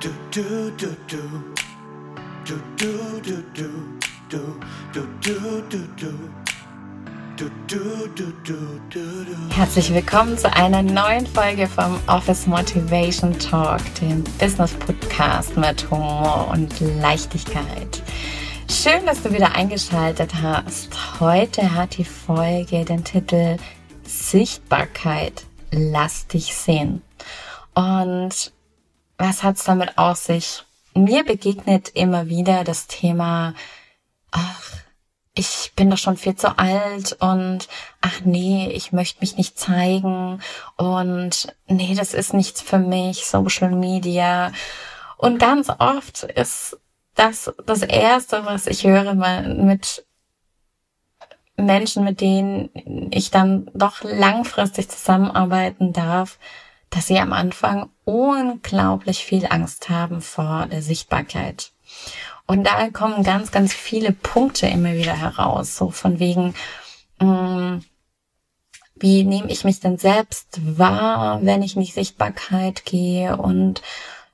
Du, du, du, du. Du, du, du, du. Du, du, du, du, du. Herzlich willkommen zu einer neuen Folge vom Office Motivation Talk, dem Business Podcast mit Humor und Leichtigkeit. Schön, dass du wieder eingeschaltet hast. Heute hat die Folge den Titel Sichtbarkeit. Lass dich sehen. Und was hat's damit auf sich? Mir begegnet immer wieder das Thema, ach, ich bin doch schon viel zu alt und ach nee, ich möchte mich nicht zeigen und nee, das ist nichts für mich, Social Media. Und ganz oft ist das das Erste, was ich höre mit Menschen, mit denen ich dann doch langfristig zusammenarbeiten darf, dass sie am Anfang unglaublich viel Angst haben vor der Sichtbarkeit. Und da kommen ganz, ganz viele Punkte immer wieder heraus, so von wegen, mh, mm, wie nehme ich mich denn selbst wahr, wenn ich in die Sichtbarkeit gehe und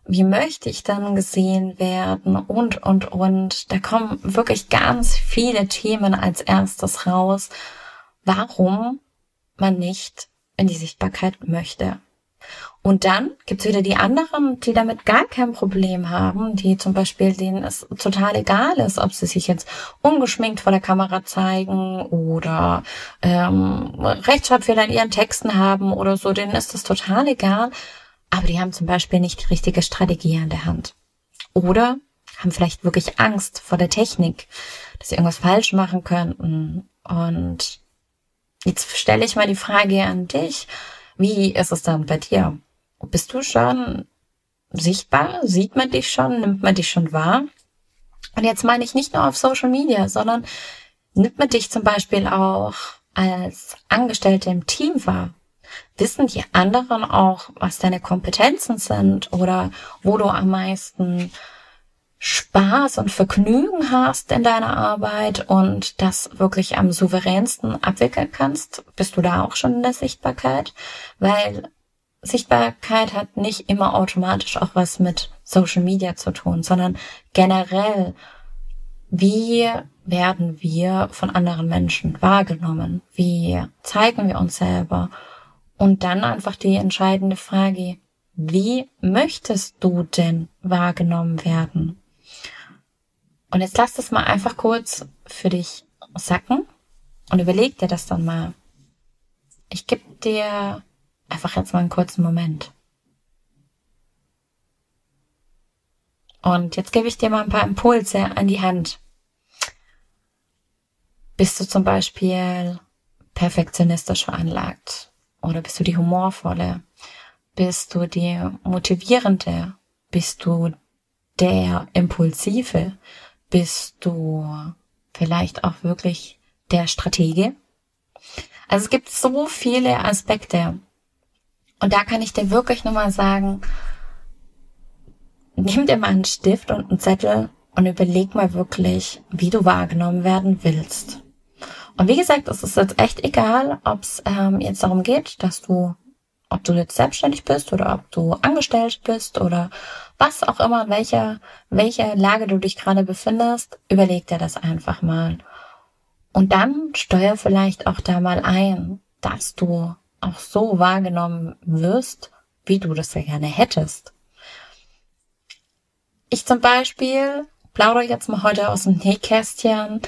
wie möchte ich dann gesehen werden und, und, und. Da kommen wirklich ganz viele Themen als erstes raus, warum man nicht in die Sichtbarkeit möchte. Und dann gibt's wieder die anderen, die damit gar kein Problem haben, die zum Beispiel, denen es total egal ist, ob sie sich jetzt ungeschminkt vor der Kamera zeigen oder ähm, Rechtschreibfehler in ihren Texten haben oder so, denen ist das total egal. Aber die haben zum Beispiel nicht die richtige Strategie an der Hand. Oder haben vielleicht wirklich Angst vor der Technik, dass sie irgendwas falsch machen könnten. Und jetzt stelle ich mal die Frage an dich. Wie ist es dann bei dir? Bist du schon sichtbar? Sieht man dich schon? Nimmt man dich schon wahr? Und jetzt meine ich nicht nur auf Social Media, sondern nimmt man dich zum Beispiel auch als Angestellte im Team wahr? Wissen die anderen auch, was deine Kompetenzen sind oder wo du am meisten Spaß und Vergnügen hast in deiner Arbeit und das wirklich am souveränsten abwickeln kannst? Bist du da auch schon in der Sichtbarkeit? Weil Sichtbarkeit hat nicht immer automatisch auch was mit Social Media zu tun, sondern generell, wie werden wir von anderen Menschen wahrgenommen? Wie zeigen wir uns selber? Und dann einfach die entscheidende Frage, wie möchtest du denn wahrgenommen werden? Und jetzt lass das mal einfach kurz für dich sacken und überleg dir das dann mal. Ich gebe dir einfach jetzt mal einen kurzen Moment. Und jetzt gebe ich dir mal ein paar Impulse an die Hand. Bist du zum Beispiel perfektionistisch veranlagt? Oder bist du die humorvolle? Bist du die motivierende? Bist du der impulsive? Bist du vielleicht auch wirklich der Stratege? Also es gibt so viele Aspekte. Und da kann ich dir wirklich nur mal sagen, nimm dir mal einen Stift und einen Zettel und überleg mal wirklich, wie du wahrgenommen werden willst. Und wie gesagt, es ist jetzt echt egal, ob es ähm, jetzt darum geht, dass du, ob du jetzt selbstständig bist oder ob du angestellt bist oder was auch immer, in welcher, welcher Lage du dich gerade befindest, überleg dir das einfach mal. Und dann steuer vielleicht auch da mal ein, dass du auch so wahrgenommen wirst, wie du das ja gerne hättest. Ich zum Beispiel plaudere jetzt mal heute aus dem Nähkästchen.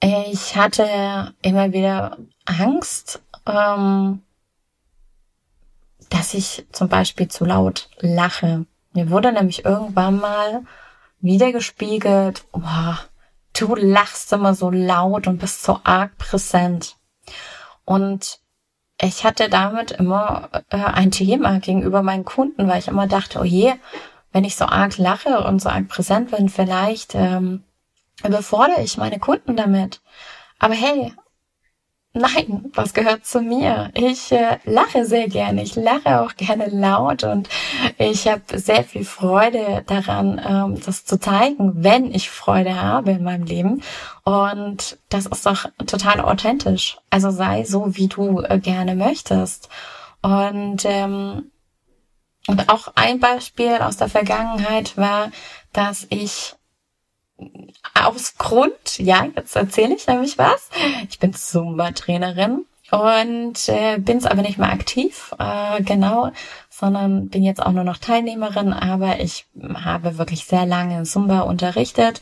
Ich hatte immer wieder Angst, ähm, dass ich zum Beispiel zu laut lache. Mir wurde nämlich irgendwann mal wieder gespiegelt, boah, du lachst immer so laut und bist so arg präsent. Und ich hatte damit immer äh, ein Thema gegenüber meinen Kunden, weil ich immer dachte, oh je, wenn ich so arg lache und so arg präsent bin, vielleicht ähm, überfordere ich meine Kunden damit. Aber hey, Nein, das gehört zu mir. Ich äh, lache sehr gerne. Ich lache auch gerne laut und ich habe sehr viel Freude daran, ähm, das zu zeigen, wenn ich Freude habe in meinem Leben. Und das ist doch total authentisch. Also sei so, wie du äh, gerne möchtest. Und ähm, Und auch ein Beispiel aus der Vergangenheit war, dass ich aus Grund, ja, jetzt erzähle ich nämlich was. Ich bin Zumba-Trainerin und äh, bin es aber nicht mehr aktiv, äh, genau, sondern bin jetzt auch nur noch Teilnehmerin, aber ich habe wirklich sehr lange Zumba unterrichtet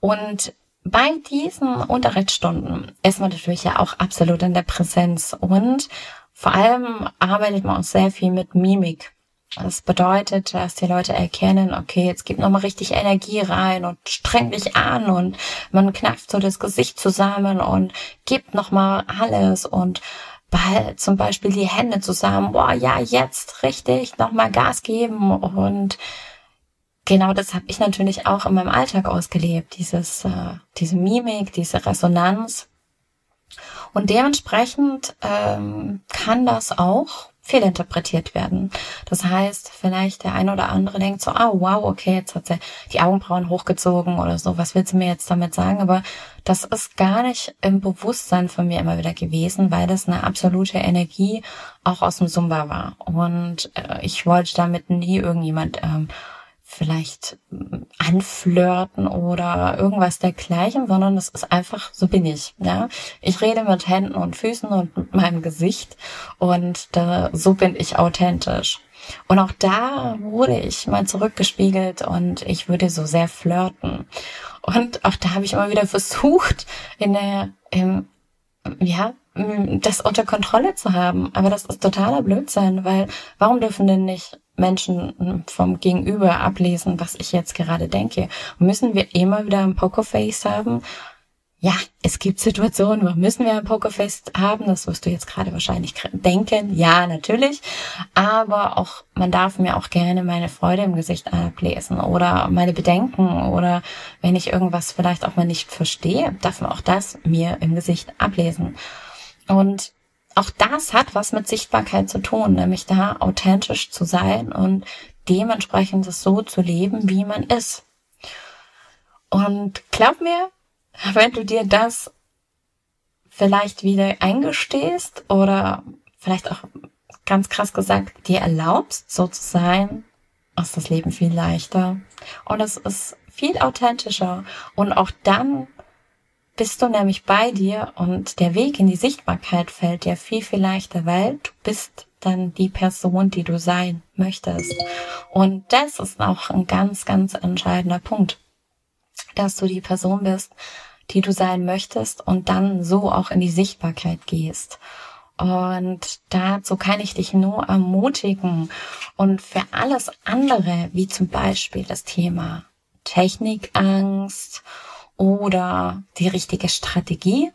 und bei diesen Unterrichtsstunden ist man natürlich ja auch absolut in der Präsenz und vor allem arbeitet man auch sehr viel mit Mimik. Das bedeutet, dass die Leute erkennen, okay, jetzt gibt nochmal richtig Energie rein und streng dich an und man knackt so das Gesicht zusammen und gibt nochmal alles und behält zum Beispiel die Hände zusammen. Boah, ja, jetzt richtig nochmal Gas geben und genau das habe ich natürlich auch in meinem Alltag ausgelebt, dieses, äh, diese Mimik, diese Resonanz. Und dementsprechend ähm, kann das auch fehlinterpretiert werden. Das heißt, vielleicht der ein oder andere denkt so, ah, wow, okay, jetzt hat sie die Augenbrauen hochgezogen oder so, was will sie mir jetzt damit sagen? Aber das ist gar nicht im Bewusstsein von mir immer wieder gewesen, weil das eine absolute Energie auch aus dem Zumba war. Und äh, ich wollte damit nie irgendjemand ähm, vielleicht anflirten oder irgendwas dergleichen, sondern es ist einfach, so bin ich. Ja, ich rede mit Händen und Füßen und mit meinem Gesicht und da, so bin ich authentisch. Und auch da wurde ich mal zurückgespiegelt und ich würde so sehr flirten. Und auch da habe ich immer wieder versucht, in der, im, ja, das unter Kontrolle zu haben. Aber das ist totaler Blödsinn, weil warum dürfen denn nicht Menschen vom Gegenüber ablesen, was ich jetzt gerade denke. müssen wir immer wieder ein Pokerface haben? Ja, es gibt Situationen, wo müssen wir ein Pokerface haben. Das wirst du jetzt gerade wahrscheinlich denken. Ja, natürlich. Aber auch, man darf mir auch gerne meine Freude im Gesicht ablesen oder meine Bedenken oder wenn ich irgendwas vielleicht auch mal nicht verstehe, darf man auch das mir im Gesicht ablesen. Und auch das hat was mit Sichtbarkeit zu tun, nämlich da authentisch zu sein und dementsprechend es so zu leben, wie man ist. Und glaub mir, wenn du dir das vielleicht wieder eingestehst oder vielleicht auch ganz krass gesagt dir erlaubst, so zu sein, ist das Leben viel leichter und es ist viel authentischer und auch dann bist du nämlich bei dir und der Weg in die Sichtbarkeit fällt dir viel, viel leichter, weil du bist dann die Person, die du sein möchtest. Und das ist auch ein ganz, ganz entscheidender Punkt, dass du die Person bist, die du sein möchtest und dann so auch in die Sichtbarkeit gehst. Und dazu kann ich dich nur ermutigen. Und für alles andere, wie zum Beispiel das Thema Technikangst oder die richtige Strategie,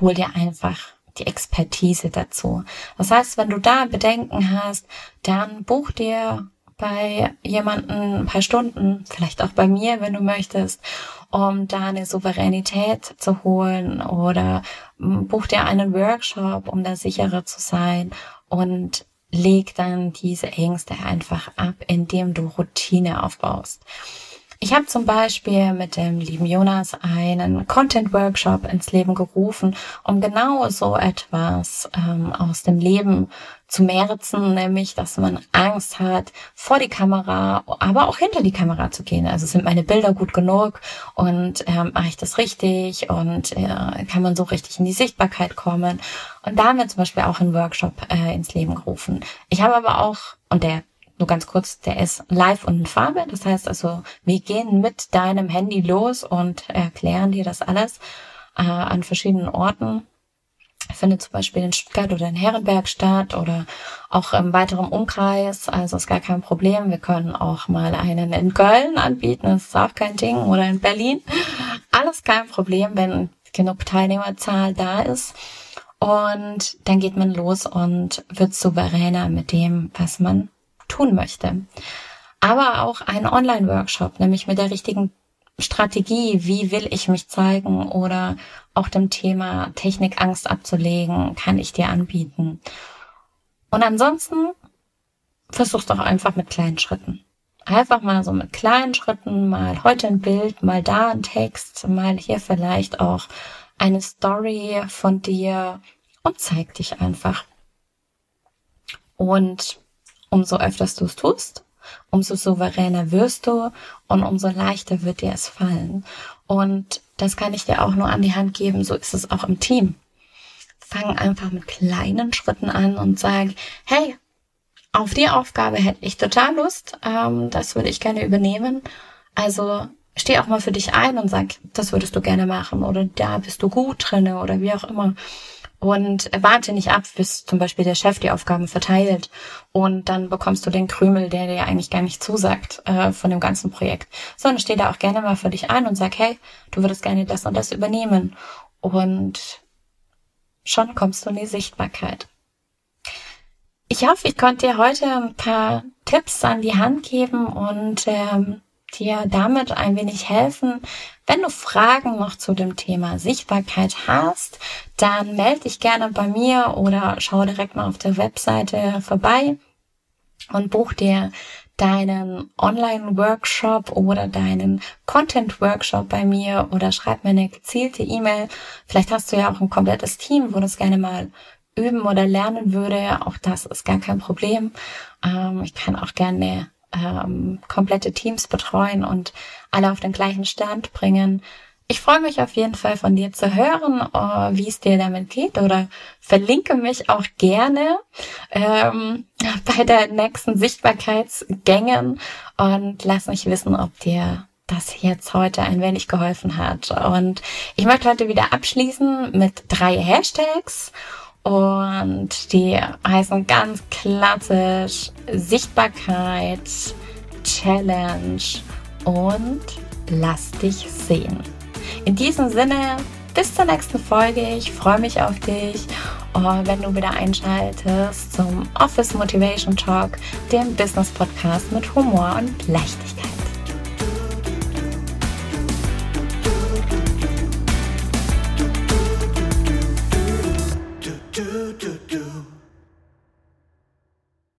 hol dir einfach die Expertise dazu. Das heißt, wenn du da Bedenken hast, dann buch dir bei jemanden ein paar Stunden, vielleicht auch bei mir, wenn du möchtest, um da eine Souveränität zu holen oder buch dir einen Workshop, um da sicherer zu sein und leg dann diese Ängste einfach ab, indem du Routine aufbaust. Ich habe zum Beispiel mit dem lieben Jonas einen Content-Workshop ins Leben gerufen, um genau so etwas ähm, aus dem Leben zu merzen, nämlich, dass man Angst hat, vor die Kamera, aber auch hinter die Kamera zu gehen. Also sind meine Bilder gut genug und ähm, mache ich das richtig und äh, kann man so richtig in die Sichtbarkeit kommen. Und da haben wir zum Beispiel auch einen Workshop äh, ins Leben gerufen. Ich habe aber auch, und der nur ganz kurz, der ist live und in Farbe. Das heißt also, wir gehen mit deinem Handy los und erklären dir das alles äh, an verschiedenen Orten. Findet zum Beispiel in Stuttgart oder in Herrenberg statt oder auch im weiteren Umkreis. Also ist gar kein Problem. Wir können auch mal einen in Köln anbieten. Das ist auch kein Ding. Oder in Berlin. Alles kein Problem, wenn genug Teilnehmerzahl da ist. Und dann geht man los und wird souveräner mit dem, was man tun möchte. Aber auch ein Online-Workshop, nämlich mit der richtigen Strategie, wie will ich mich zeigen oder auch dem Thema Technikangst abzulegen, kann ich dir anbieten. Und ansonsten versuch's doch einfach mit kleinen Schritten. Einfach mal so mit kleinen Schritten, mal heute ein Bild, mal da ein Text, mal hier vielleicht auch eine Story von dir und zeig dich einfach. Und umso öfter du es tust, umso souveräner wirst du und umso leichter wird dir es fallen. Und das kann ich dir auch nur an die Hand geben, so ist es auch im Team. Fang einfach mit kleinen Schritten an und sag, hey, auf die Aufgabe hätte ich total Lust, ähm, das würde ich gerne übernehmen. Also steh auch mal für dich ein und sag, das würdest du gerne machen oder da bist du gut drinne oder wie auch immer. Und warte nicht ab, bis zum Beispiel der Chef die Aufgaben verteilt und dann bekommst du den Krümel, der dir eigentlich gar nicht zusagt äh, von dem ganzen Projekt. Sondern steh da auch gerne mal für dich ein und sag, hey, du würdest gerne das und das übernehmen. Und schon kommst du in die Sichtbarkeit. Ich hoffe, ich konnte dir heute ein paar Tipps an die Hand geben und ähm, dir damit ein wenig helfen. Wenn du Fragen noch zu dem Thema Sichtbarkeit hast, dann melde dich gerne bei mir oder schau direkt mal auf der Webseite vorbei und buch dir deinen Online-Workshop oder deinen Content-Workshop bei mir oder schreib mir eine gezielte E-Mail. Vielleicht hast du ja auch ein komplettes Team, wo du es gerne mal üben oder lernen würde. Auch das ist gar kein Problem. Ähm, ich kann auch gerne ähm, komplette Teams betreuen und alle auf den gleichen Stand bringen. Ich freue mich auf jeden Fall von dir zu hören, uh, wie es dir damit geht oder verlinke mich auch gerne ähm, bei den nächsten Sichtbarkeitsgängen und lass mich wissen, ob dir das jetzt heute ein wenig geholfen hat. Und ich möchte heute wieder abschließen mit drei Hashtags und die heißen ganz klassisch Sichtbarkeit, Challenge und Lass dich sehen. In diesem Sinne, bis zur nächsten Folge. Ich freue mich auf dich, wenn du wieder einschaltest zum Office Motivation Talk, dem Business Podcast mit Humor und Leichtigkeit.